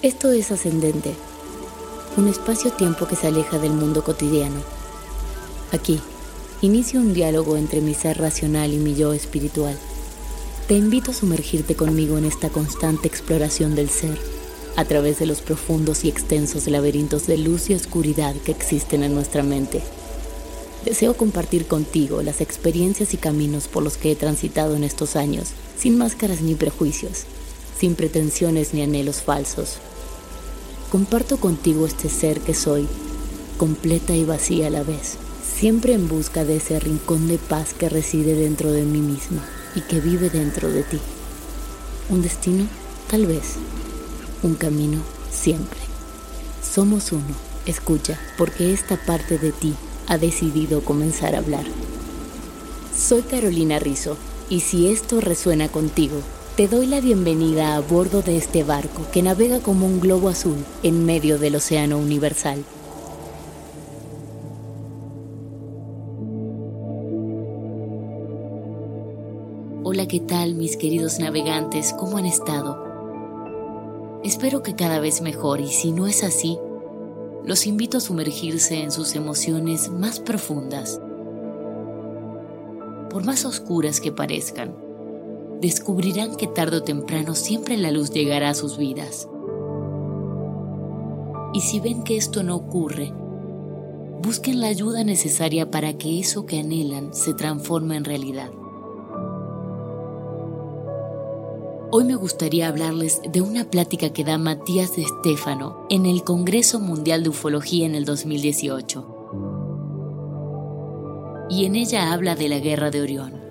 Esto es ascendente, un espacio-tiempo que se aleja del mundo cotidiano. Aquí, inicio un diálogo entre mi ser racional y mi yo espiritual. Te invito a sumergirte conmigo en esta constante exploración del ser, a través de los profundos y extensos laberintos de luz y oscuridad que existen en nuestra mente. Deseo compartir contigo las experiencias y caminos por los que he transitado en estos años, sin máscaras ni prejuicios, sin pretensiones ni anhelos falsos comparto contigo este ser que soy, completa y vacía a la vez, siempre en busca de ese rincón de paz que reside dentro de mí misma y que vive dentro de ti. Un destino, tal vez. Un camino, siempre. Somos uno. Escucha, porque esta parte de ti ha decidido comenzar a hablar. Soy Carolina Rizzo, y si esto resuena contigo, te doy la bienvenida a bordo de este barco que navega como un globo azul en medio del océano universal. Hola, ¿qué tal mis queridos navegantes? ¿Cómo han estado? Espero que cada vez mejor y si no es así, los invito a sumergirse en sus emociones más profundas. Por más oscuras que parezcan, descubrirán que tarde o temprano siempre la luz llegará a sus vidas. Y si ven que esto no ocurre, busquen la ayuda necesaria para que eso que anhelan se transforme en realidad. Hoy me gustaría hablarles de una plática que da Matías de Estéfano en el Congreso Mundial de Ufología en el 2018. Y en ella habla de la Guerra de Orión.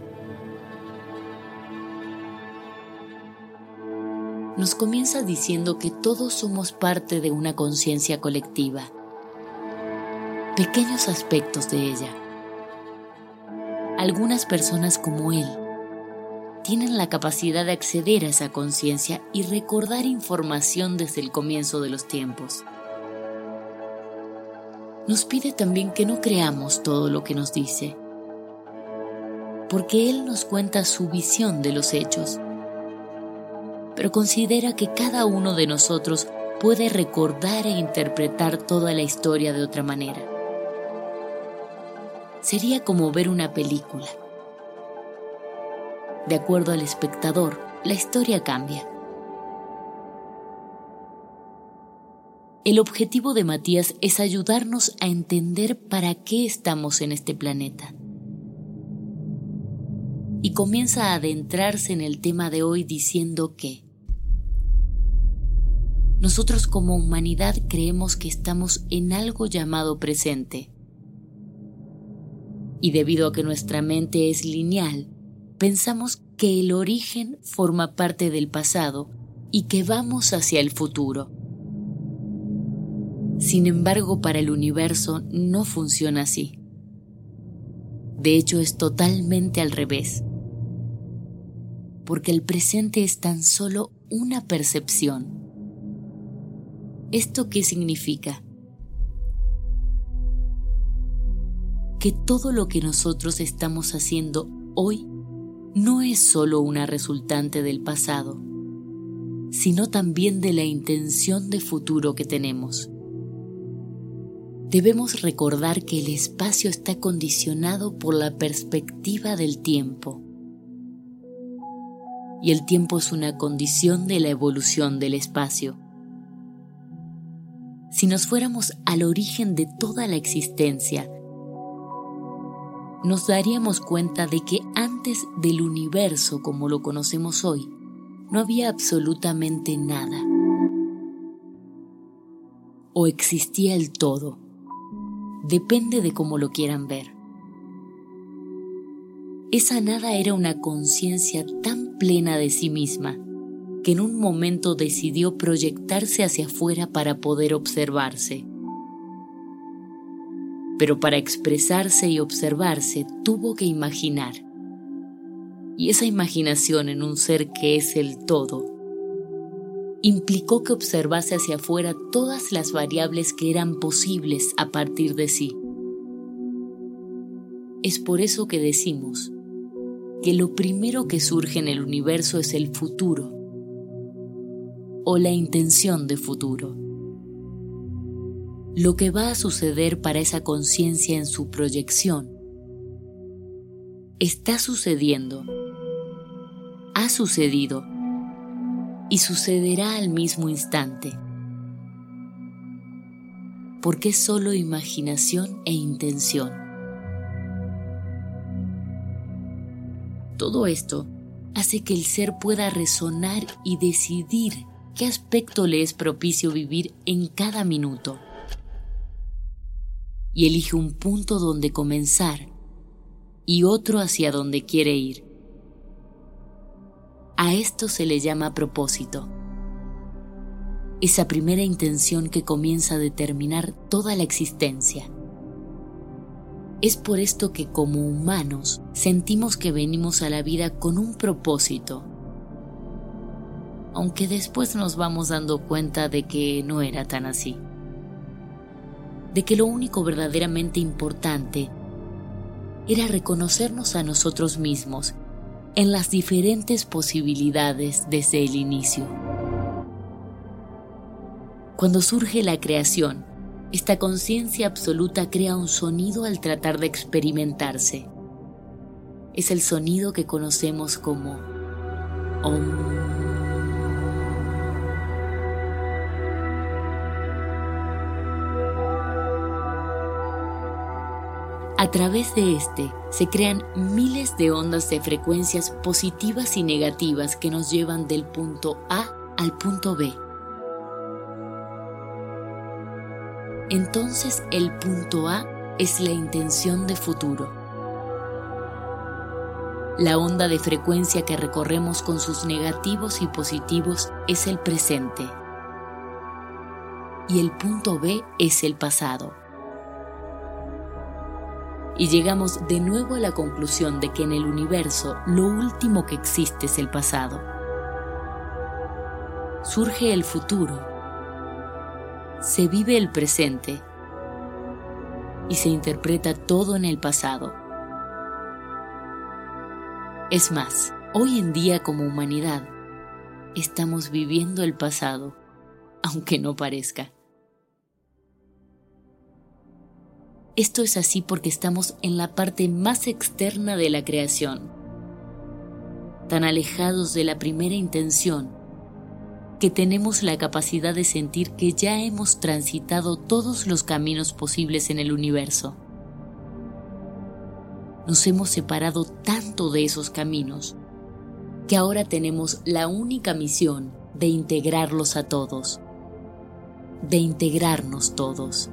Nos comienza diciendo que todos somos parte de una conciencia colectiva, pequeños aspectos de ella. Algunas personas como él tienen la capacidad de acceder a esa conciencia y recordar información desde el comienzo de los tiempos. Nos pide también que no creamos todo lo que nos dice, porque Él nos cuenta su visión de los hechos pero considera que cada uno de nosotros puede recordar e interpretar toda la historia de otra manera. Sería como ver una película. De acuerdo al espectador, la historia cambia. El objetivo de Matías es ayudarnos a entender para qué estamos en este planeta. Y comienza a adentrarse en el tema de hoy diciendo que nosotros como humanidad creemos que estamos en algo llamado presente. Y debido a que nuestra mente es lineal, pensamos que el origen forma parte del pasado y que vamos hacia el futuro. Sin embargo, para el universo no funciona así. De hecho, es totalmente al revés. Porque el presente es tan solo una percepción ¿Esto qué significa? Que todo lo que nosotros estamos haciendo hoy no es solo una resultante del pasado, sino también de la intención de futuro que tenemos. Debemos recordar que el espacio está condicionado por la perspectiva del tiempo. Y el tiempo es una condición de la evolución del espacio. Si nos fuéramos al origen de toda la existencia, nos daríamos cuenta de que antes del universo como lo conocemos hoy, no había absolutamente nada. O existía el todo. Depende de cómo lo quieran ver. Esa nada era una conciencia tan plena de sí misma que en un momento decidió proyectarse hacia afuera para poder observarse. Pero para expresarse y observarse tuvo que imaginar y esa imaginación en un ser que es el todo implicó que observase hacia afuera todas las variables que eran posibles a partir de sí. Es por eso que decimos que lo primero que surge en el universo es el futuro o la intención de futuro. Lo que va a suceder para esa conciencia en su proyección está sucediendo ha sucedido y sucederá al mismo instante, porque es solo imaginación e intención. Todo esto hace que el ser pueda resonar y decidir qué aspecto le es propicio vivir en cada minuto. Y elige un punto donde comenzar y otro hacia donde quiere ir. A esto se le llama propósito. Esa primera intención que comienza a determinar toda la existencia. Es por esto que como humanos sentimos que venimos a la vida con un propósito, aunque después nos vamos dando cuenta de que no era tan así, de que lo único verdaderamente importante era reconocernos a nosotros mismos en las diferentes posibilidades desde el inicio. Cuando surge la creación, esta conciencia absoluta crea un sonido al tratar de experimentarse. Es el sonido que conocemos como Om. A través de este se crean miles de ondas de frecuencias positivas y negativas que nos llevan del punto A al punto B. Entonces el punto A es la intención de futuro. La onda de frecuencia que recorremos con sus negativos y positivos es el presente. Y el punto B es el pasado y llegamos de nuevo a la conclusión de que en el universo lo último que existe es el pasado. Surge el futuro, se vive el presente y se interpreta todo en el pasado. Es más, hoy en día como humanidad estamos viviendo el pasado, aunque no parezca. Esto es así porque estamos en la parte más externa de la creación, tan alejados de la primera intención, que tenemos la capacidad de sentir que ya hemos transitado todos los caminos posibles en el universo. Nos hemos separado tanto de esos caminos que ahora tenemos la única misión de integrarlos a todos, de integrarnos todos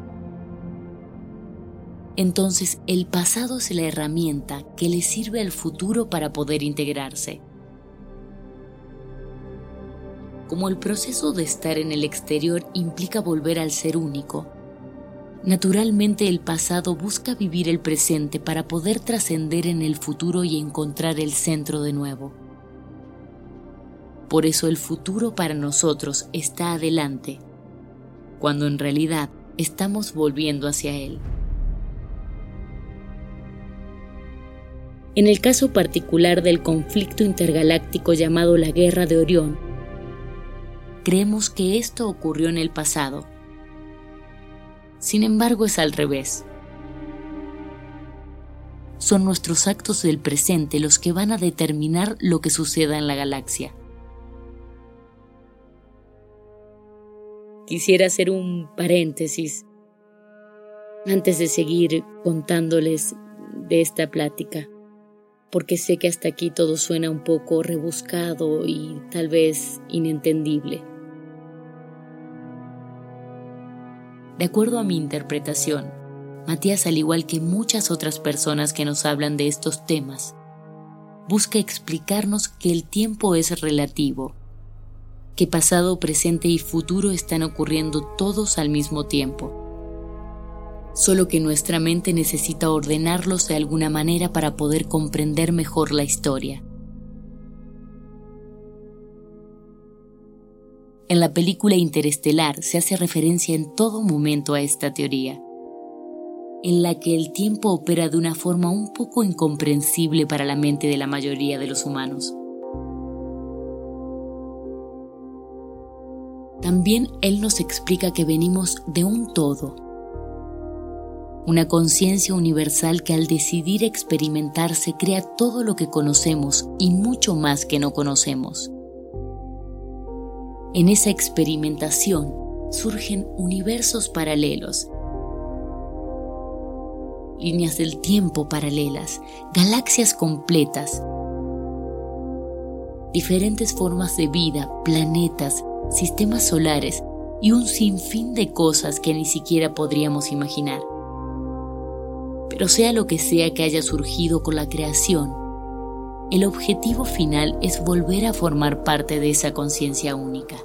entonces el pasado es la herramienta que le sirve al futuro para poder integrarse. Como el proceso de estar en el exterior implica volver al ser único, naturalmente el pasado busca vivir el presente para poder trascender en el futuro y encontrar el centro de nuevo. Por eso el futuro para nosotros está adelante, cuando en realidad estamos volviendo hacia él. En el caso particular del conflicto intergaláctico llamado la Guerra de Orión, creemos que esto ocurrió en el pasado. Sin embargo, es al revés. Son nuestros actos del presente los que van a determinar lo que suceda en la galaxia. Quisiera hacer un paréntesis antes de seguir contándoles de esta plática porque sé que hasta aquí todo suena un poco rebuscado y tal vez inentendible. De acuerdo a mi interpretación, Matías, al igual que muchas otras personas que nos hablan de estos temas, busca explicarnos que el tiempo es relativo, que pasado, presente y futuro están ocurriendo todos al mismo tiempo solo que nuestra mente necesita ordenarlos de alguna manera para poder comprender mejor la historia. En la película Interestelar se hace referencia en todo momento a esta teoría, en la que el tiempo opera de una forma un poco incomprensible para la mente de la mayoría de los humanos. También él nos explica que venimos de un todo, una conciencia universal que al decidir experimentarse crea todo lo que conocemos y mucho más que no conocemos. En esa experimentación surgen universos paralelos, líneas del tiempo paralelas, galaxias completas, diferentes formas de vida, planetas, sistemas solares y un sinfín de cosas que ni siquiera podríamos imaginar. Pero sea lo que sea que haya surgido con la creación, el objetivo final es volver a formar parte de esa conciencia única.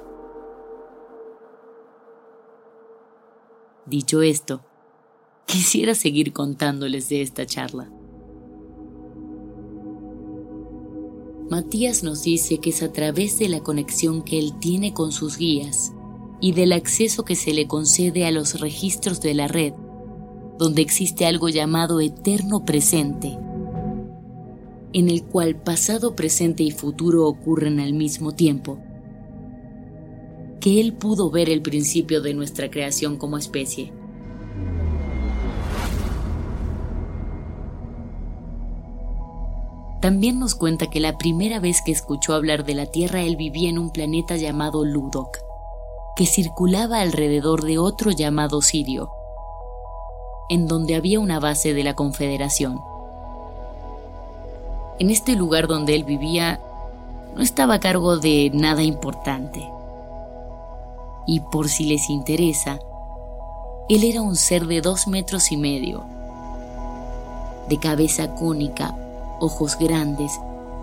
Dicho esto, quisiera seguir contándoles de esta charla. Matías nos dice que es a través de la conexión que él tiene con sus guías y del acceso que se le concede a los registros de la red donde existe algo llamado eterno presente, en el cual pasado, presente y futuro ocurren al mismo tiempo, que él pudo ver el principio de nuestra creación como especie. También nos cuenta que la primera vez que escuchó hablar de la Tierra él vivía en un planeta llamado Ludok, que circulaba alrededor de otro llamado Sirio, en donde había una base de la Confederación. En este lugar donde él vivía, no estaba a cargo de nada importante. Y por si les interesa, él era un ser de dos metros y medio, de cabeza cónica, ojos grandes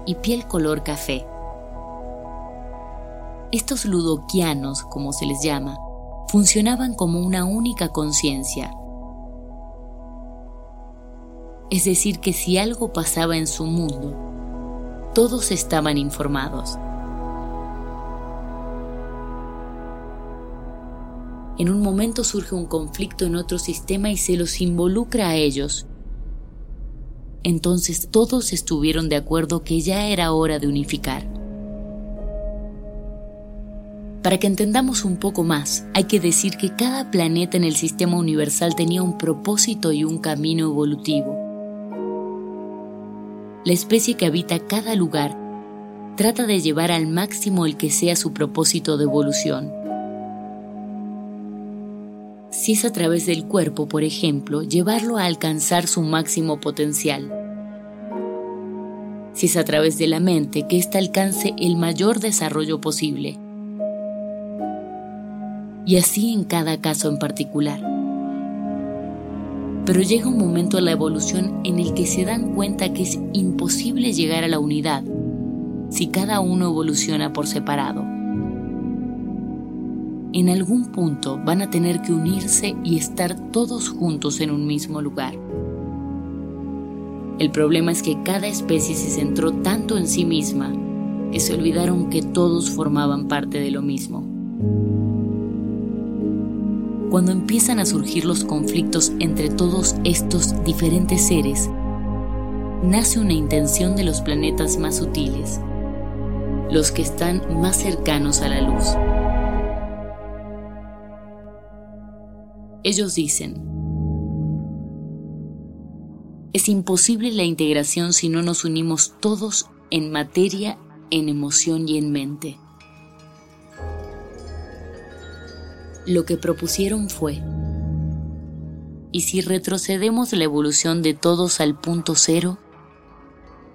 y piel color café. Estos ludoquianos, como se les llama, funcionaban como una única conciencia es decir, que si algo pasaba en su mundo, todos estaban informados. En un momento surge un conflicto en otro sistema y se los involucra a ellos. Entonces todos estuvieron de acuerdo que ya era hora de unificar. Para que entendamos un poco más, hay que decir que cada planeta en el sistema universal tenía un propósito y un camino evolutivo la especie que habita cada lugar trata de llevar al máximo el que sea su propósito de evolución. Si es a través del cuerpo, por ejemplo, llevarlo a alcanzar su máximo potencial. Si es a través de la mente, que ésta alcance el mayor desarrollo posible. Y así en cada caso en particular pero llega un momento en la evolución en el que se dan cuenta que es imposible llegar a la unidad si cada uno evoluciona por separado. En algún punto van a tener que unirse y estar todos juntos en un mismo lugar. El problema es que cada especie se centró tanto en sí misma que se olvidaron que todos formaban parte de lo mismo cuando empiezan a surgir los conflictos entre todos estos diferentes seres, nace una intención de los planetas más sutiles, los que están más cercanos a la luz. Ellos dicen, es imposible la integración si no nos unimos todos en materia, en emoción y en mente. Lo que propusieron fue, y si retrocedemos la evolución de todos al punto cero,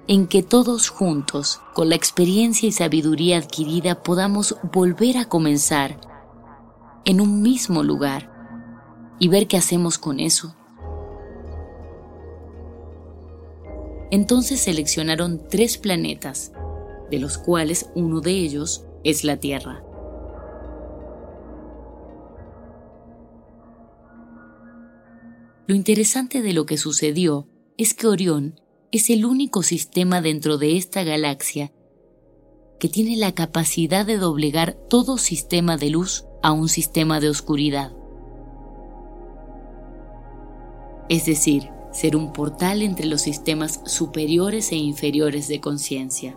en que todos juntos, con la experiencia y sabiduría adquirida, podamos volver a comenzar en un mismo lugar y ver qué hacemos con eso. Entonces seleccionaron tres planetas, de los cuales uno de ellos es la Tierra. Lo interesante de lo que sucedió es que Orión es el único sistema dentro de esta galaxia que tiene la capacidad de doblegar todo sistema de luz a un sistema de oscuridad. Es decir, ser un portal entre los sistemas superiores e inferiores de conciencia.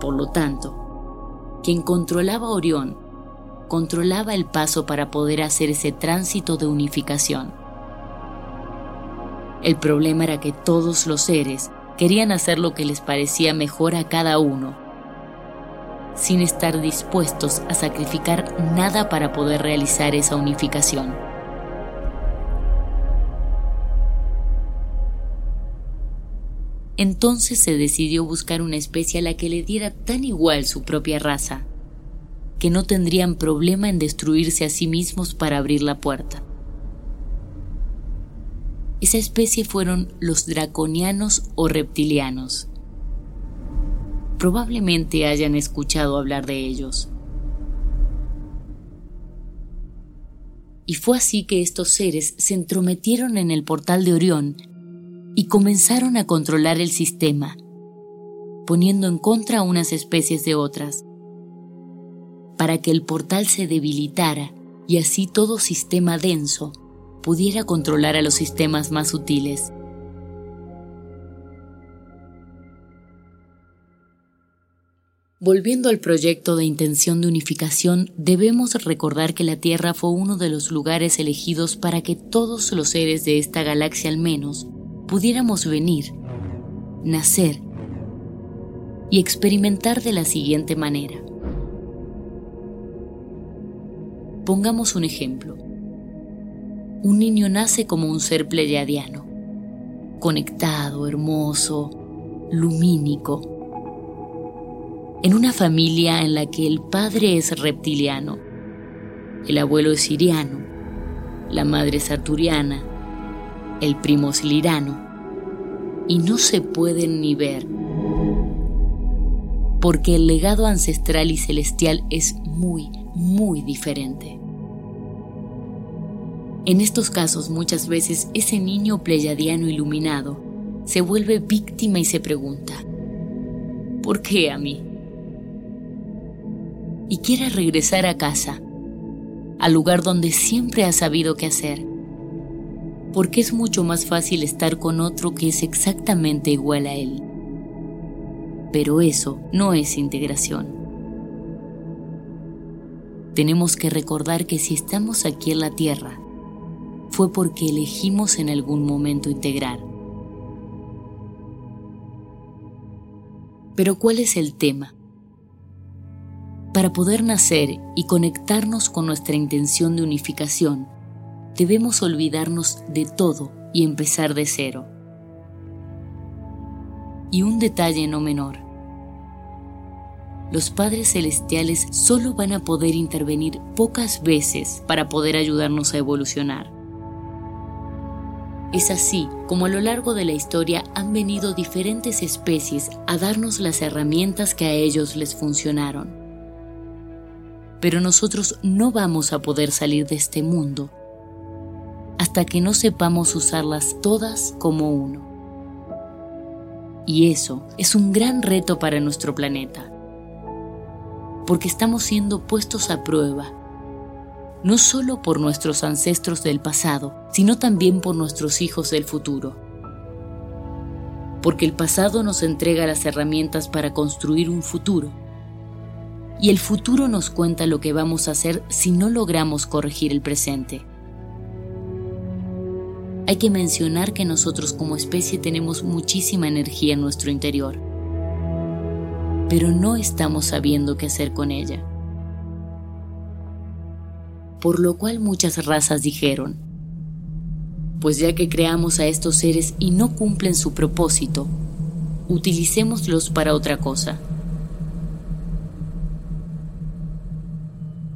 Por lo tanto, quien controlaba Orión controlaba el paso para poder hacer ese tránsito de unificación. El problema era que todos los seres querían hacer lo que les parecía mejor a cada uno, sin estar dispuestos a sacrificar nada para poder realizar esa unificación. Entonces se decidió buscar una especie a la que le diera tan igual su propia raza, que no tendrían problema en destruirse a sí mismos para abrir la puerta. Esa especie fueron los draconianos o reptilianos. Probablemente hayan escuchado hablar de ellos. Y fue así que estos seres se entrometieron en el portal de Orión y comenzaron a controlar el sistema, poniendo en contra unas especies de otras, para que el portal se debilitara y así todo sistema denso pudiera controlar a los sistemas más sutiles. Volviendo al proyecto de intención de unificación, debemos recordar que la Tierra fue uno de los lugares elegidos para que todos los seres de esta galaxia al menos pudiéramos venir, nacer y experimentar de la siguiente manera. Pongamos un ejemplo. Un niño nace como un ser pleyadiano, conectado, hermoso, lumínico, en una familia en la que el padre es reptiliano, el abuelo es siriano, la madre es arturiana, el primo es lirano, y no se pueden ni ver, porque el legado ancestral y celestial es muy, muy diferente. En estos casos muchas veces ese niño pleyadiano iluminado se vuelve víctima y se pregunta, ¿por qué a mí? Y quiere regresar a casa, al lugar donde siempre ha sabido qué hacer, porque es mucho más fácil estar con otro que es exactamente igual a él. Pero eso no es integración tenemos que recordar que si estamos aquí en la Tierra, fue porque elegimos en algún momento integrar. Pero ¿cuál es el tema? Para poder nacer y conectarnos con nuestra intención de unificación, debemos olvidarnos de todo y empezar de cero. Y un detalle no menor los padres celestiales solo van a poder intervenir pocas veces para poder ayudarnos a evolucionar. Es así como a lo largo de la historia han venido diferentes especies a darnos las herramientas que a ellos les funcionaron. Pero nosotros no vamos a poder salir de este mundo hasta que no sepamos usarlas todas como uno. Y eso es un gran reto para nuestro planeta porque estamos siendo puestos a prueba no solo por nuestros ancestros del pasado, sino también por nuestros hijos del futuro. Porque el pasado nos entrega las herramientas para construir un futuro, y el futuro nos cuenta lo que vamos a hacer si no logramos corregir el presente. Hay que mencionar que nosotros como especie tenemos muchísima energía en nuestro interior, pero no estamos sabiendo qué hacer con ella por lo cual muchas razas dijeron, pues ya que creamos a estos seres y no cumplen su propósito, utilicémoslos para otra cosa.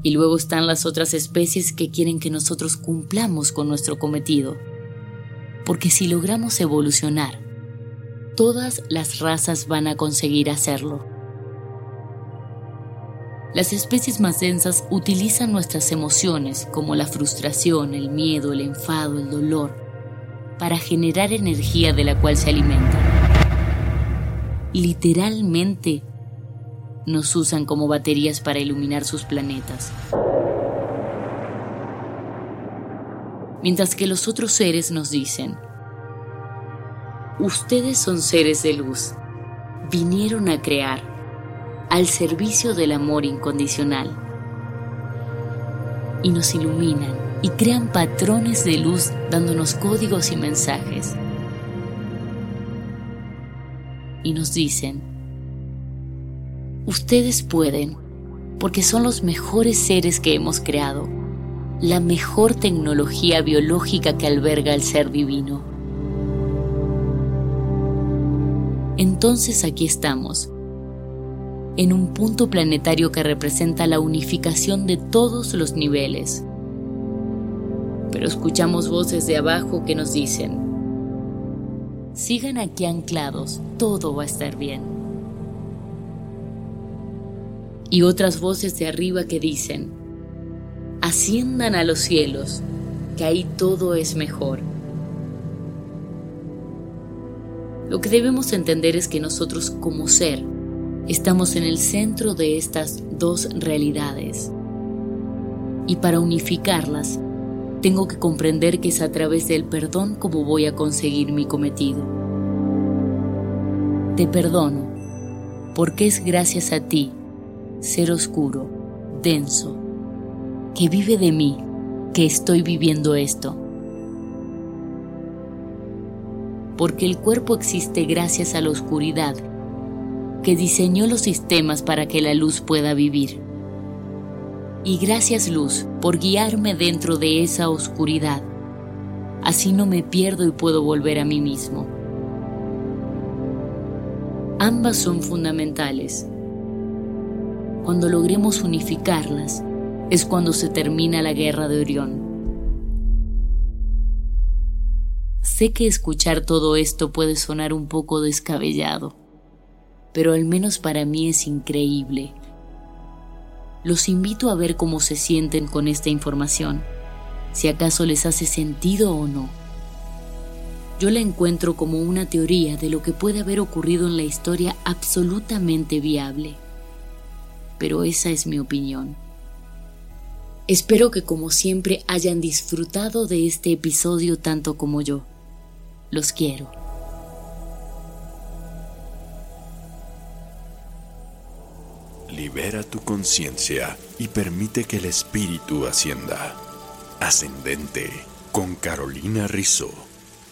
Y luego están las otras especies que quieren que nosotros cumplamos con nuestro cometido, porque si logramos evolucionar, todas las razas van a conseguir hacerlo. Las especies más densas utilizan nuestras emociones, como la frustración, el miedo, el enfado, el dolor, para generar energía de la cual se alimentan. Literalmente nos usan como baterías para iluminar sus planetas. Mientras que los otros seres nos dicen, ustedes son seres de luz, vinieron a crear al servicio del amor incondicional. Y nos iluminan y crean patrones de luz dándonos códigos y mensajes. Y nos dicen, ustedes pueden, porque son los mejores seres que hemos creado, la mejor tecnología biológica que alberga el ser divino. Entonces aquí estamos, en un punto planetario que representa la unificación de todos los niveles. Pero escuchamos voces de abajo que nos dicen, sigan aquí anclados, todo va a estar bien. Y otras voces de arriba que dicen, asciendan a los cielos, que ahí todo es mejor. Lo que debemos entender es que nosotros como ser Estamos en el centro de estas dos realidades. Y para unificarlas, tengo que comprender que es a través del perdón como voy a conseguir mi cometido. Te perdono, porque es gracias a ti, ser oscuro, denso, que vive de mí, que estoy viviendo esto. Porque el cuerpo existe gracias a la oscuridad que diseñó los sistemas para que la luz pueda vivir. Y gracias luz por guiarme dentro de esa oscuridad. Así no me pierdo y puedo volver a mí mismo. Ambas son fundamentales. Cuando logremos unificarlas es cuando se termina la guerra de Orión. Sé que escuchar todo esto puede sonar un poco descabellado pero al menos para mí es increíble. Los invito a ver cómo se sienten con esta información, si acaso les hace sentido o no. Yo la encuentro como una teoría de lo que puede haber ocurrido en la historia absolutamente viable. Pero esa es mi opinión. Espero que como siempre hayan disfrutado de este episodio tanto como yo. Los quiero. Libera tu conciencia y permite que el espíritu ascienda. Ascendente con Carolina Rizzo.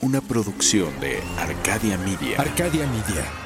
Una producción de Arcadia Media. Arcadia Media.